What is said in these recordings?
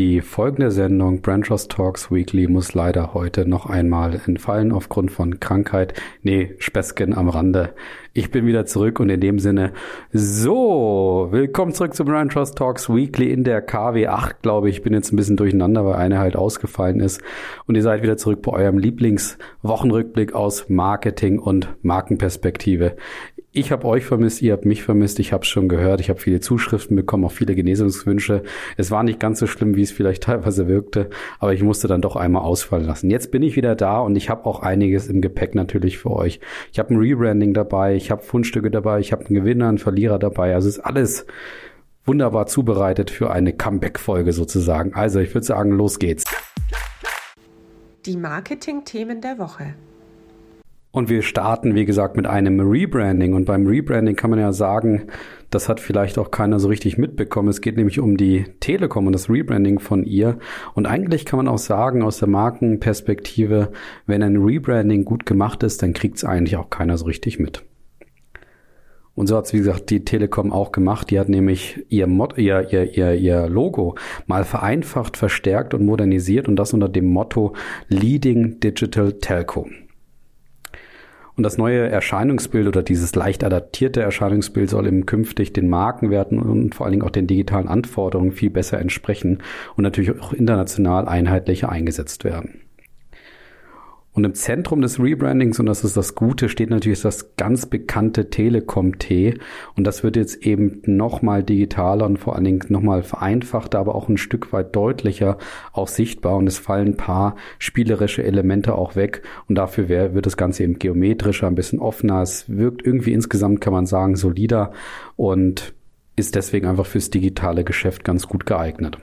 Die folgende Sendung Branchos Talks Weekly muss leider heute noch einmal entfallen aufgrund von Krankheit. Nee, Späßchen am Rande. Ich bin wieder zurück und in dem Sinne, so, willkommen zurück zu Branchos Talks Weekly in der KW 8, glaube ich. Ich bin jetzt ein bisschen durcheinander, weil eine halt ausgefallen ist. Und ihr seid wieder zurück bei eurem Lieblingswochenrückblick aus Marketing und Markenperspektive ich habe euch vermisst, ihr habt mich vermisst, ich habe schon gehört, ich habe viele Zuschriften bekommen, auch viele Genesungswünsche. Es war nicht ganz so schlimm, wie es vielleicht teilweise wirkte, aber ich musste dann doch einmal ausfallen lassen. Jetzt bin ich wieder da und ich habe auch einiges im Gepäck natürlich für euch. Ich habe ein Rebranding dabei, ich habe Fundstücke dabei, ich habe einen Gewinner, einen Verlierer dabei. Also ist alles wunderbar zubereitet für eine Comeback-Folge sozusagen. Also ich würde sagen, los geht's. Die Marketing-Themen der Woche. Und wir starten, wie gesagt, mit einem Rebranding. Und beim Rebranding kann man ja sagen, das hat vielleicht auch keiner so richtig mitbekommen. Es geht nämlich um die Telekom und das Rebranding von ihr. Und eigentlich kann man auch sagen, aus der Markenperspektive, wenn ein Rebranding gut gemacht ist, dann kriegt es eigentlich auch keiner so richtig mit. Und so hat es, wie gesagt, die Telekom auch gemacht. Die hat nämlich ihr, Mod ihr, ihr, ihr, ihr Logo mal vereinfacht, verstärkt und modernisiert und das unter dem Motto Leading Digital Telco. Und das neue Erscheinungsbild oder dieses leicht adaptierte Erscheinungsbild soll im künftig den Markenwerten und vor allen Dingen auch den digitalen Anforderungen viel besser entsprechen und natürlich auch international einheitlicher eingesetzt werden. Und im Zentrum des Rebrandings, und das ist das Gute, steht natürlich das ganz bekannte Telekom-T. Und das wird jetzt eben nochmal digitaler und vor allen Dingen nochmal vereinfachter, aber auch ein Stück weit deutlicher auch sichtbar. Und es fallen ein paar spielerische Elemente auch weg. Und dafür wird das Ganze eben geometrischer, ein bisschen offener. Es wirkt irgendwie insgesamt, kann man sagen, solider und ist deswegen einfach fürs digitale Geschäft ganz gut geeignet.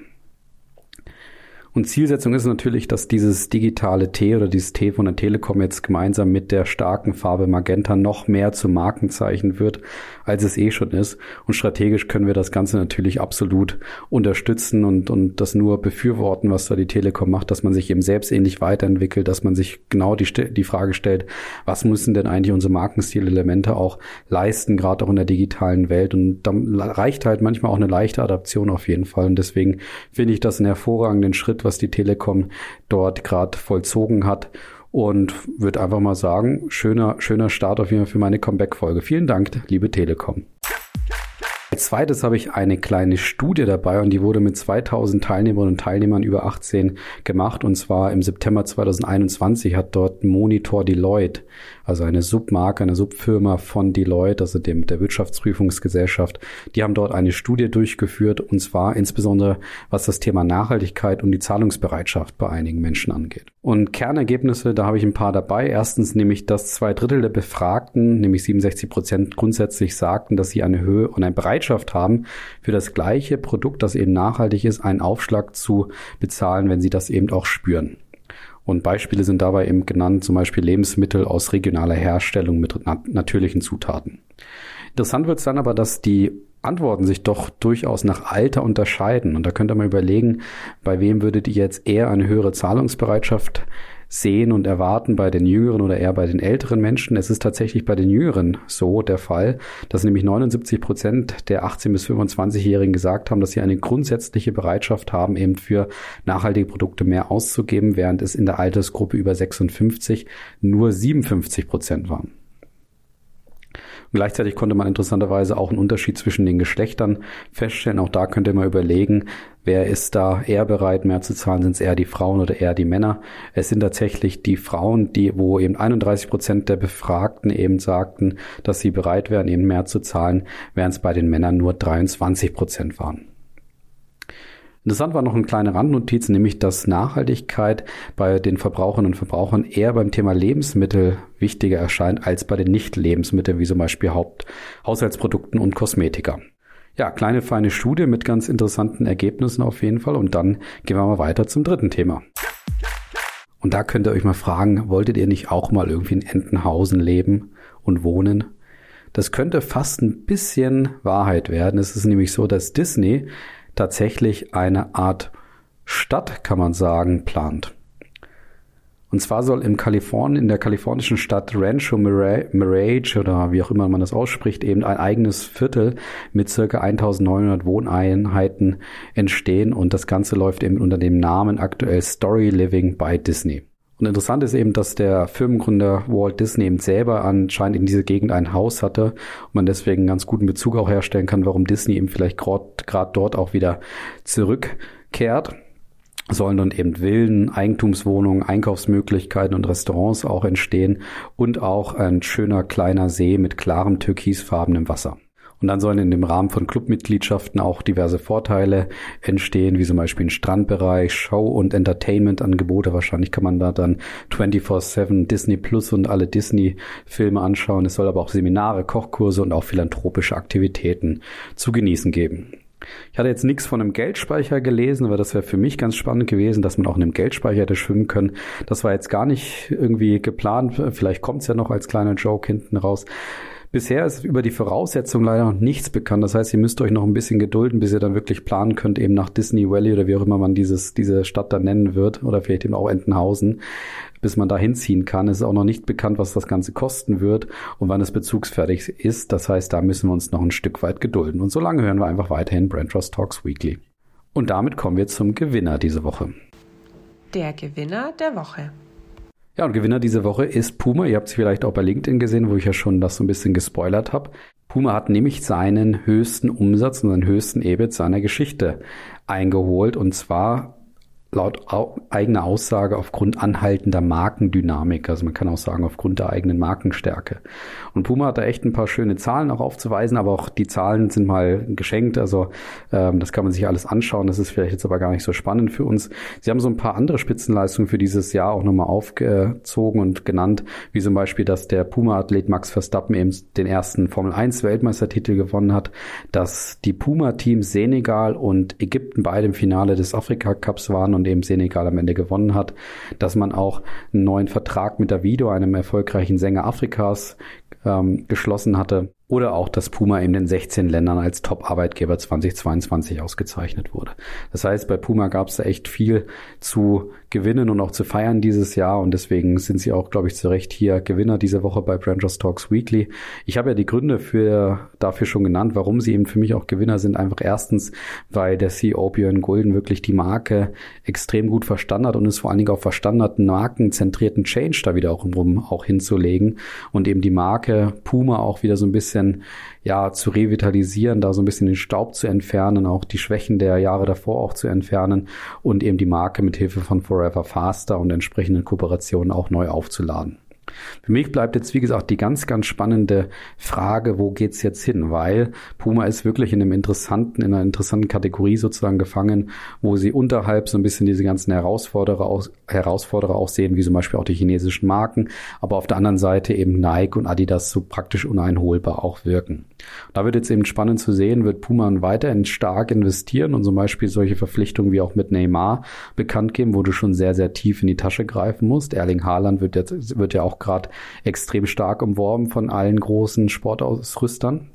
Und Zielsetzung ist natürlich, dass dieses digitale T oder dieses T von der Telekom jetzt gemeinsam mit der starken Farbe Magenta noch mehr zum Markenzeichen wird, als es eh schon ist. Und strategisch können wir das Ganze natürlich absolut unterstützen und, und das nur befürworten, was da die Telekom macht, dass man sich eben selbst ähnlich weiterentwickelt, dass man sich genau die, die Frage stellt, was müssen denn eigentlich unsere Markennstilelemente auch leisten, gerade auch in der digitalen Welt. Und da reicht halt manchmal auch eine leichte Adaption auf jeden Fall. Und deswegen finde ich das einen hervorragenden Schritt, was die Telekom dort gerade vollzogen hat. Und würde einfach mal sagen, schöner, schöner Start auf jeden Fall für meine Comeback-Folge. Vielen Dank, liebe Telekom. Als zweites habe ich eine kleine Studie dabei und die wurde mit 2000 Teilnehmerinnen und Teilnehmern über 18 gemacht und zwar im September 2021 hat dort Monitor Deloitte, also eine Submarke, eine Subfirma von Deloitte, also dem der Wirtschaftsprüfungsgesellschaft, die haben dort eine Studie durchgeführt und zwar insbesondere was das Thema Nachhaltigkeit und die Zahlungsbereitschaft bei einigen Menschen angeht. Und Kernergebnisse, da habe ich ein paar dabei. Erstens nämlich, dass zwei Drittel der Befragten, nämlich 67 Prozent grundsätzlich sagten, dass sie eine Höhe und eine Bereitschaft haben, für das gleiche Produkt, das eben nachhaltig ist, einen Aufschlag zu bezahlen, wenn sie das eben auch spüren. Und Beispiele sind dabei eben genannt, zum Beispiel Lebensmittel aus regionaler Herstellung mit nat natürlichen Zutaten. Interessant wird es dann aber, dass die Antworten sich doch durchaus nach Alter unterscheiden. Und da könnt ihr mal überlegen, bei wem würdet ihr jetzt eher eine höhere Zahlungsbereitschaft sehen und erwarten bei den Jüngeren oder eher bei den älteren Menschen. Es ist tatsächlich bei den Jüngeren so der Fall, dass nämlich 79 Prozent der 18 bis 25-Jährigen gesagt haben, dass sie eine grundsätzliche Bereitschaft haben, eben für nachhaltige Produkte mehr auszugeben, während es in der Altersgruppe über 56 nur 57 Prozent waren. Gleichzeitig konnte man interessanterweise auch einen Unterschied zwischen den Geschlechtern feststellen. Auch da könnt ihr mal überlegen, wer ist da eher bereit, mehr zu zahlen? Sind es eher die Frauen oder eher die Männer? Es sind tatsächlich die Frauen, die, wo eben 31 Prozent der Befragten eben sagten, dass sie bereit wären, eben mehr zu zahlen, während es bei den Männern nur 23 Prozent waren. Interessant war noch eine kleine Randnotiz, nämlich dass Nachhaltigkeit bei den Verbraucherinnen und Verbrauchern eher beim Thema Lebensmittel wichtiger erscheint als bei den Nicht-Lebensmitteln, wie zum Beispiel Haupt Haushaltsprodukten und Kosmetika. Ja, kleine feine Studie mit ganz interessanten Ergebnissen auf jeden Fall. Und dann gehen wir mal weiter zum dritten Thema. Und da könnt ihr euch mal fragen, wolltet ihr nicht auch mal irgendwie in Entenhausen leben und wohnen? Das könnte fast ein bisschen Wahrheit werden. Es ist nämlich so, dass Disney tatsächlich eine Art Stadt, kann man sagen, plant. Und zwar soll im Kalifornien, in der kalifornischen Stadt Rancho Mirage oder wie auch immer man das ausspricht, eben ein eigenes Viertel mit circa 1900 Wohneinheiten entstehen und das Ganze läuft eben unter dem Namen aktuell Story Living by Disney. Und interessant ist eben, dass der Firmengründer Walt Disney eben selber anscheinend in dieser Gegend ein Haus hatte und man deswegen einen ganz guten Bezug auch herstellen kann, warum Disney eben vielleicht gerade dort auch wieder zurückkehrt sollen dann eben Villen, Eigentumswohnungen, Einkaufsmöglichkeiten und Restaurants auch entstehen und auch ein schöner kleiner See mit klarem türkisfarbenem Wasser. Und dann sollen in dem Rahmen von Clubmitgliedschaften auch diverse Vorteile entstehen, wie zum Beispiel ein Strandbereich, Show- und Entertainment-Angebote. Wahrscheinlich kann man da dann 24-7 Disney Plus und alle Disney-Filme anschauen. Es soll aber auch Seminare, Kochkurse und auch philanthropische Aktivitäten zu genießen geben. Ich hatte jetzt nichts von einem Geldspeicher gelesen, aber das wäre für mich ganz spannend gewesen, dass man auch in einem Geldspeicher hätte schwimmen können. Das war jetzt gar nicht irgendwie geplant. Vielleicht kommt es ja noch als kleiner Joke hinten raus. Bisher ist über die Voraussetzungen leider noch nichts bekannt. Das heißt, ihr müsst euch noch ein bisschen gedulden, bis ihr dann wirklich planen könnt, eben nach Disney Valley oder wie auch immer man dieses, diese Stadt dann nennen wird oder vielleicht eben auch Entenhausen, bis man da hinziehen kann. Es ist auch noch nicht bekannt, was das Ganze kosten wird und wann es bezugsfertig ist. Das heißt, da müssen wir uns noch ein Stück weit gedulden. Und solange hören wir einfach weiterhin Brand Trust Talks Weekly. Und damit kommen wir zum Gewinner diese Woche. Der Gewinner der Woche. Ja, und Gewinner diese Woche ist Puma. Ihr habt es vielleicht auch bei LinkedIn gesehen, wo ich ja schon das so ein bisschen gespoilert habe. Puma hat nämlich seinen höchsten Umsatz und seinen höchsten EBIT seiner Geschichte eingeholt. Und zwar laut eigener Aussage aufgrund anhaltender Markendynamik. Also man kann auch sagen, aufgrund der eigenen Markenstärke. Und Puma hat da echt ein paar schöne Zahlen auch aufzuweisen, aber auch die Zahlen sind mal geschenkt. Also ähm, das kann man sich alles anschauen. Das ist vielleicht jetzt aber gar nicht so spannend für uns. Sie haben so ein paar andere Spitzenleistungen für dieses Jahr auch nochmal aufgezogen und genannt, wie zum Beispiel, dass der Puma-Athlet Max Verstappen eben den ersten Formel 1 Weltmeistertitel gewonnen hat, dass die Puma-Teams Senegal und Ägypten beide im Finale des Afrika Cups waren und eben Senegal am Ende gewonnen hat, dass man auch einen neuen Vertrag mit Davido, einem erfolgreichen Sänger Afrikas, ähm, geschlossen hatte oder auch, dass Puma in den 16 Ländern als Top-Arbeitgeber 2022 ausgezeichnet wurde. Das heißt, bei Puma gab es echt viel zu gewinnen und auch zu feiern dieses Jahr und deswegen sind sie auch, glaube ich, zu Recht hier Gewinner diese Woche bei Brandros Talks Weekly. Ich habe ja die Gründe für, dafür schon genannt, warum sie eben für mich auch Gewinner sind. Einfach erstens, weil der CEO Björn Gulden wirklich die Marke extrem gut verstanden hat und es vor allen Dingen auch verstanden hat, einen markenzentrierten Change da wieder auch, um auch hinzulegen und eben die Marke Puma auch wieder so ein bisschen bisschen ja zu revitalisieren, da so ein bisschen den Staub zu entfernen, auch die Schwächen der Jahre davor auch zu entfernen und eben die Marke mit Hilfe von Forever Faster und entsprechenden Kooperationen auch neu aufzuladen. Für mich bleibt jetzt, wie gesagt, die ganz, ganz spannende Frage, wo geht's jetzt hin? Weil Puma ist wirklich in einem interessanten, in einer interessanten Kategorie sozusagen gefangen, wo sie unterhalb so ein bisschen diese ganzen Herausforderer, aus, Herausforderer auch sehen, wie zum Beispiel auch die chinesischen Marken, aber auf der anderen Seite eben Nike und Adidas so praktisch uneinholbar auch wirken. Da wird jetzt eben spannend zu sehen, wird Puma weiterhin stark investieren und zum Beispiel solche Verpflichtungen wie auch mit Neymar bekannt geben, wo du schon sehr, sehr tief in die Tasche greifen musst. Erling Haaland wird jetzt, wird ja auch gerade extrem stark umworben von allen großen Sportausrüstern.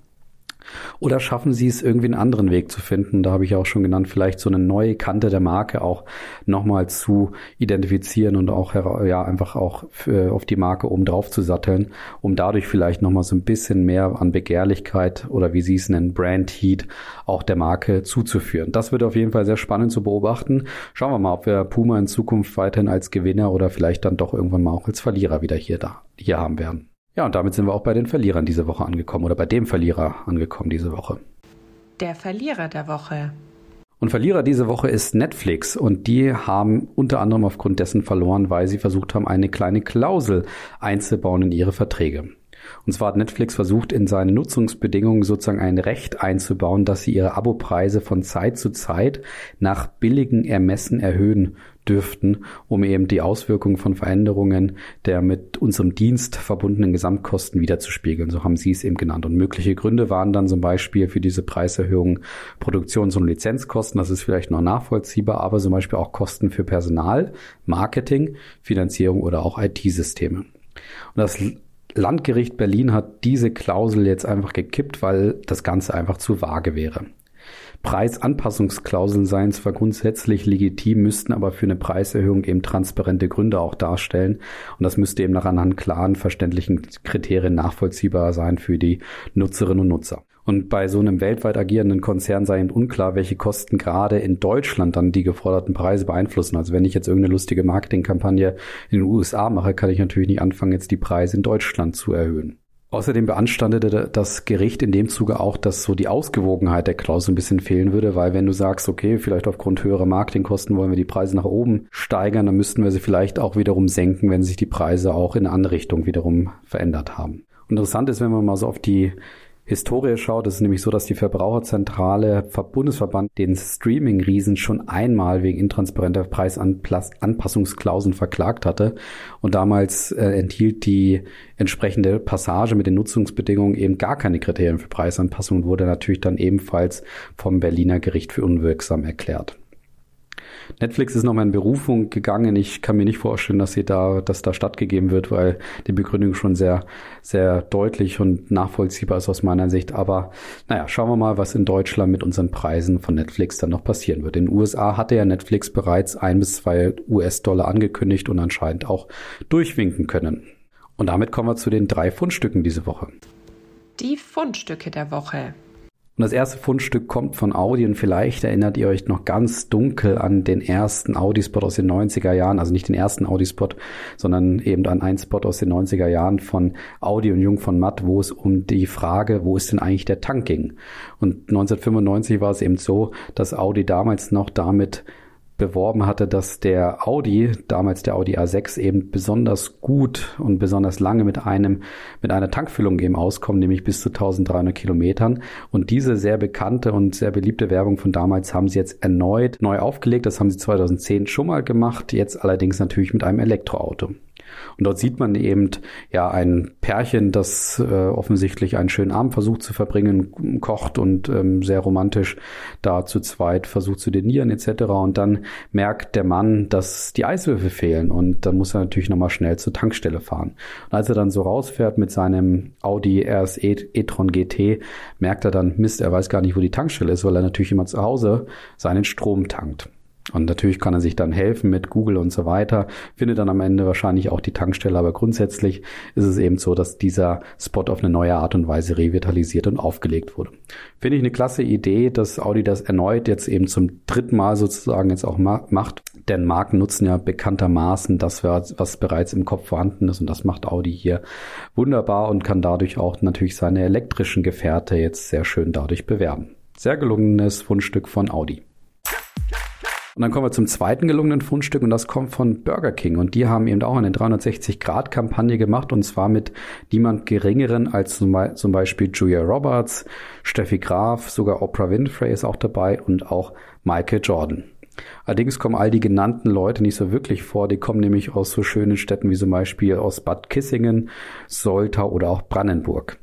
Oder schaffen sie es, irgendwie einen anderen Weg zu finden? Da habe ich auch schon genannt, vielleicht so eine neue Kante der Marke auch nochmal zu identifizieren und auch ja einfach auch für, auf die Marke oben drauf zu satteln, um dadurch vielleicht nochmal so ein bisschen mehr an Begehrlichkeit oder wie sie es nennen, Brand Heat auch der Marke zuzuführen. Das wird auf jeden Fall sehr spannend zu beobachten. Schauen wir mal, ob wir Puma in Zukunft weiterhin als Gewinner oder vielleicht dann doch irgendwann mal auch als Verlierer wieder hier da, hier haben werden. Ja, und damit sind wir auch bei den Verlierern diese Woche angekommen oder bei dem Verlierer angekommen diese Woche. Der Verlierer der Woche. Und Verlierer diese Woche ist Netflix und die haben unter anderem aufgrund dessen verloren, weil sie versucht haben, eine kleine Klausel einzubauen in ihre Verträge. Und zwar hat Netflix versucht, in seine Nutzungsbedingungen sozusagen ein Recht einzubauen, dass sie ihre Abopreise von Zeit zu Zeit nach billigen Ermessen erhöhen dürften, um eben die Auswirkungen von Veränderungen der mit unserem Dienst verbundenen Gesamtkosten wiederzuspiegeln. So haben sie es eben genannt. Und mögliche Gründe waren dann zum Beispiel für diese Preiserhöhung Produktions- und Lizenzkosten. Das ist vielleicht noch nachvollziehbar, aber zum Beispiel auch Kosten für Personal, Marketing, Finanzierung oder auch IT-Systeme. Und das Landgericht Berlin hat diese Klausel jetzt einfach gekippt, weil das Ganze einfach zu vage wäre. Preisanpassungsklauseln seien zwar grundsätzlich legitim, müssten aber für eine Preiserhöhung eben transparente Gründe auch darstellen. Und das müsste eben nach anhand klaren, verständlichen Kriterien nachvollziehbar sein für die Nutzerinnen und Nutzer. Und bei so einem weltweit agierenden Konzern sei eben unklar, welche Kosten gerade in Deutschland dann die geforderten Preise beeinflussen. Also wenn ich jetzt irgendeine lustige Marketingkampagne in den USA mache, kann ich natürlich nicht anfangen, jetzt die Preise in Deutschland zu erhöhen. Außerdem beanstandete das Gericht in dem Zuge auch, dass so die Ausgewogenheit der Klausel ein bisschen fehlen würde, weil wenn du sagst, okay, vielleicht aufgrund höherer Marketingkosten wollen wir die Preise nach oben steigern, dann müssten wir sie vielleicht auch wiederum senken, wenn sich die Preise auch in eine andere Richtung wiederum verändert haben. Interessant ist, wenn man mal so auf die Historie schaut, ist es nämlich so, dass die Verbraucherzentrale Bundesverband den Streaming-Riesen schon einmal wegen intransparenter Preisanpassungsklauseln verklagt hatte. Und damals äh, enthielt die entsprechende Passage mit den Nutzungsbedingungen eben gar keine Kriterien für Preisanpassung und wurde natürlich dann ebenfalls vom Berliner Gericht für unwirksam erklärt. Netflix ist nochmal in Berufung gegangen. Ich kann mir nicht vorstellen, dass sie da, dass da stattgegeben wird, weil die Begründung schon sehr, sehr deutlich und nachvollziehbar ist aus meiner Sicht. Aber naja, schauen wir mal, was in Deutschland mit unseren Preisen von Netflix dann noch passieren wird. In den USA hatte ja Netflix bereits ein bis zwei US-Dollar angekündigt und anscheinend auch durchwinken können. Und damit kommen wir zu den drei Fundstücken diese Woche. Die Fundstücke der Woche. Und das erste Fundstück kommt von Audi und vielleicht erinnert ihr euch noch ganz dunkel an den ersten Audi-Spot aus den 90er Jahren, also nicht den ersten Audi-Spot, sondern eben an einen Spot aus den 90er Jahren von Audi und Jung von Matt, wo es um die Frage, wo ist denn eigentlich der Tank ging. Und 1995 war es eben so, dass Audi damals noch damit beworben hatte, dass der Audi, damals der Audi A6, eben besonders gut und besonders lange mit einem, mit einer Tankfüllung eben auskommt, nämlich bis zu 1300 Kilometern. Und diese sehr bekannte und sehr beliebte Werbung von damals haben sie jetzt erneut neu aufgelegt. Das haben sie 2010 schon mal gemacht, jetzt allerdings natürlich mit einem Elektroauto. Und dort sieht man eben ja ein Pärchen, das äh, offensichtlich einen schönen Abend versucht zu verbringen, kocht und ähm, sehr romantisch da zu zweit versucht zu denieren etc. Und dann merkt der Mann, dass die Eiswürfel fehlen und dann muss er natürlich nochmal schnell zur Tankstelle fahren. Und als er dann so rausfährt mit seinem Audi RS e-tron GT, merkt er dann, Mist, er weiß gar nicht, wo die Tankstelle ist, weil er natürlich immer zu Hause seinen Strom tankt. Und natürlich kann er sich dann helfen mit Google und so weiter, findet dann am Ende wahrscheinlich auch die Tankstelle, aber grundsätzlich ist es eben so, dass dieser Spot auf eine neue Art und Weise revitalisiert und aufgelegt wurde. Finde ich eine klasse Idee, dass Audi das erneut jetzt eben zum dritten Mal sozusagen jetzt auch macht, denn Marken nutzen ja bekanntermaßen das, was bereits im Kopf vorhanden ist und das macht Audi hier wunderbar und kann dadurch auch natürlich seine elektrischen Gefährte jetzt sehr schön dadurch bewerben. Sehr gelungenes Fundstück von Audi. Und dann kommen wir zum zweiten gelungenen Fundstück und das kommt von Burger King. Und die haben eben auch eine 360-Grad-Kampagne gemacht und zwar mit niemand geringeren als zum Beispiel Julia Roberts, Steffi Graf, sogar Oprah Winfrey ist auch dabei und auch Michael Jordan. Allerdings kommen all die genannten Leute nicht so wirklich vor. Die kommen nämlich aus so schönen Städten wie zum Beispiel aus Bad Kissingen, Soltau oder auch Brandenburg.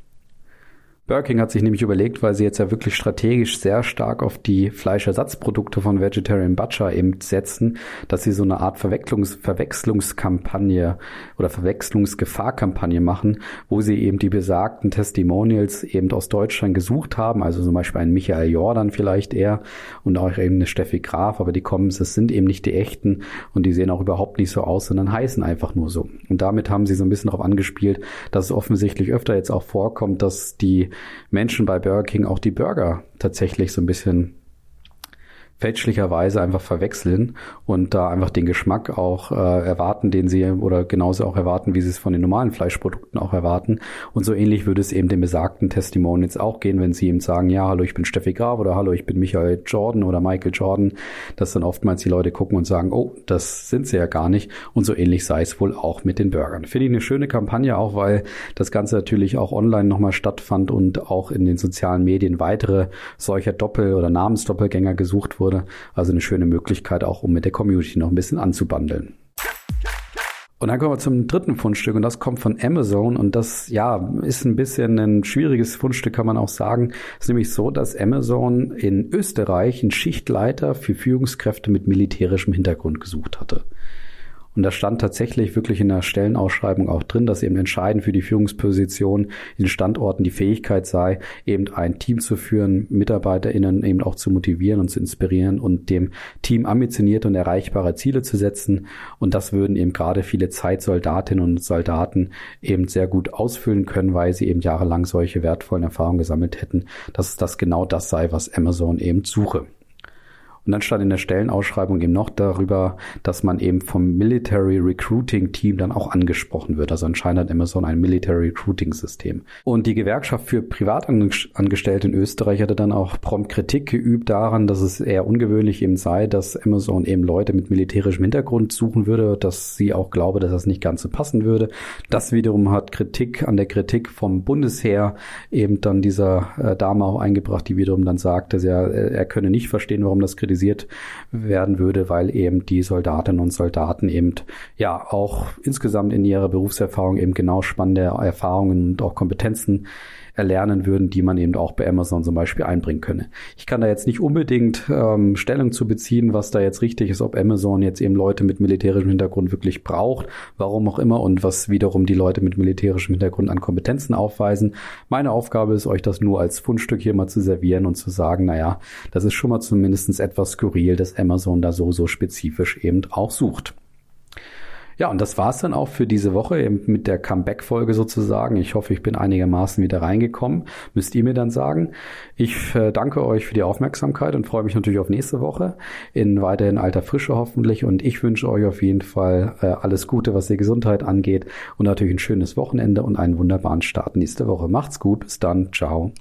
Burger hat sich nämlich überlegt, weil sie jetzt ja wirklich strategisch sehr stark auf die Fleischersatzprodukte von Vegetarian Butcher eben setzen, dass sie so eine Art Verwechslungs Verwechslungskampagne oder Verwechslungsgefahrkampagne machen, wo sie eben die besagten Testimonials eben aus Deutschland gesucht haben, also zum Beispiel einen Michael Jordan vielleicht eher und auch eben eine Steffi Graf, aber die kommen, es sind eben nicht die echten und die sehen auch überhaupt nicht so aus, sondern heißen einfach nur so. Und damit haben sie so ein bisschen darauf angespielt, dass es offensichtlich öfter jetzt auch vorkommt, dass die Menschen bei Burger King auch die Burger tatsächlich so ein bisschen fälschlicherweise einfach verwechseln und da einfach den Geschmack auch äh, erwarten, den sie oder genauso auch erwarten, wie sie es von den normalen Fleischprodukten auch erwarten. Und so ähnlich würde es eben den besagten Testimonials auch gehen, wenn sie ihm sagen, ja, hallo, ich bin Steffi Graf oder hallo, ich bin Michael Jordan oder Michael Jordan, dass dann oftmals die Leute gucken und sagen, oh, das sind sie ja gar nicht. Und so ähnlich sei es wohl auch mit den Burgern. Finde ich eine schöne Kampagne auch, weil das Ganze natürlich auch online nochmal stattfand und auch in den sozialen Medien weitere solcher Doppel- oder Namensdoppelgänger gesucht wurde wurde. Also eine schöne Möglichkeit auch, um mit der Community noch ein bisschen anzubandeln. Und dann kommen wir zum dritten Fundstück und das kommt von Amazon und das, ja, ist ein bisschen ein schwieriges Fundstück, kann man auch sagen. Es ist nämlich so, dass Amazon in Österreich einen Schichtleiter für Führungskräfte mit militärischem Hintergrund gesucht hatte. Und da stand tatsächlich wirklich in der Stellenausschreibung auch drin, dass eben entscheidend für die Führungsposition in Standorten die Fähigkeit sei, eben ein Team zu führen, MitarbeiterInnen eben auch zu motivieren und zu inspirieren und dem Team ambitionierte und erreichbare Ziele zu setzen. Und das würden eben gerade viele Zeitsoldatinnen und Soldaten eben sehr gut ausfüllen können, weil sie eben jahrelang solche wertvollen Erfahrungen gesammelt hätten, dass das genau das sei, was Amazon eben suche. Und dann stand in der Stellenausschreibung eben noch darüber, dass man eben vom Military Recruiting Team dann auch angesprochen wird. Also anscheinend hat Amazon ein Military Recruiting System. Und die Gewerkschaft für Privatangestellte in Österreich hatte dann auch prompt Kritik geübt daran, dass es eher ungewöhnlich eben sei, dass Amazon eben Leute mit militärischem Hintergrund suchen würde, dass sie auch glaube, dass das nicht ganz so passen würde. Das wiederum hat Kritik an der Kritik vom Bundesheer eben dann dieser äh, Dame auch eingebracht, die wiederum dann sagte, er, er könne nicht verstehen, warum das kritisiert kritisiert werden würde, weil eben die Soldatinnen und Soldaten eben ja auch insgesamt in ihrer Berufserfahrung eben genau spannende Erfahrungen und auch Kompetenzen erlernen würden, die man eben auch bei Amazon zum Beispiel einbringen könne. Ich kann da jetzt nicht unbedingt ähm, Stellung zu beziehen, was da jetzt richtig ist, ob Amazon jetzt eben Leute mit militärischem Hintergrund wirklich braucht, warum auch immer und was wiederum die Leute mit militärischem Hintergrund an Kompetenzen aufweisen. Meine Aufgabe ist, euch das nur als Fundstück hier mal zu servieren und zu sagen, naja, das ist schon mal zumindest etwas skurril, dass Amazon da so, so spezifisch eben auch sucht. Ja, und das war's dann auch für diese Woche eben mit der Comeback-Folge sozusagen. Ich hoffe, ich bin einigermaßen wieder reingekommen. Müsst ihr mir dann sagen. Ich äh, danke euch für die Aufmerksamkeit und freue mich natürlich auf nächste Woche in weiterhin alter Frische hoffentlich. Und ich wünsche euch auf jeden Fall äh, alles Gute, was die Gesundheit angeht und natürlich ein schönes Wochenende und einen wunderbaren Start nächste Woche. Macht's gut. Bis dann. Ciao.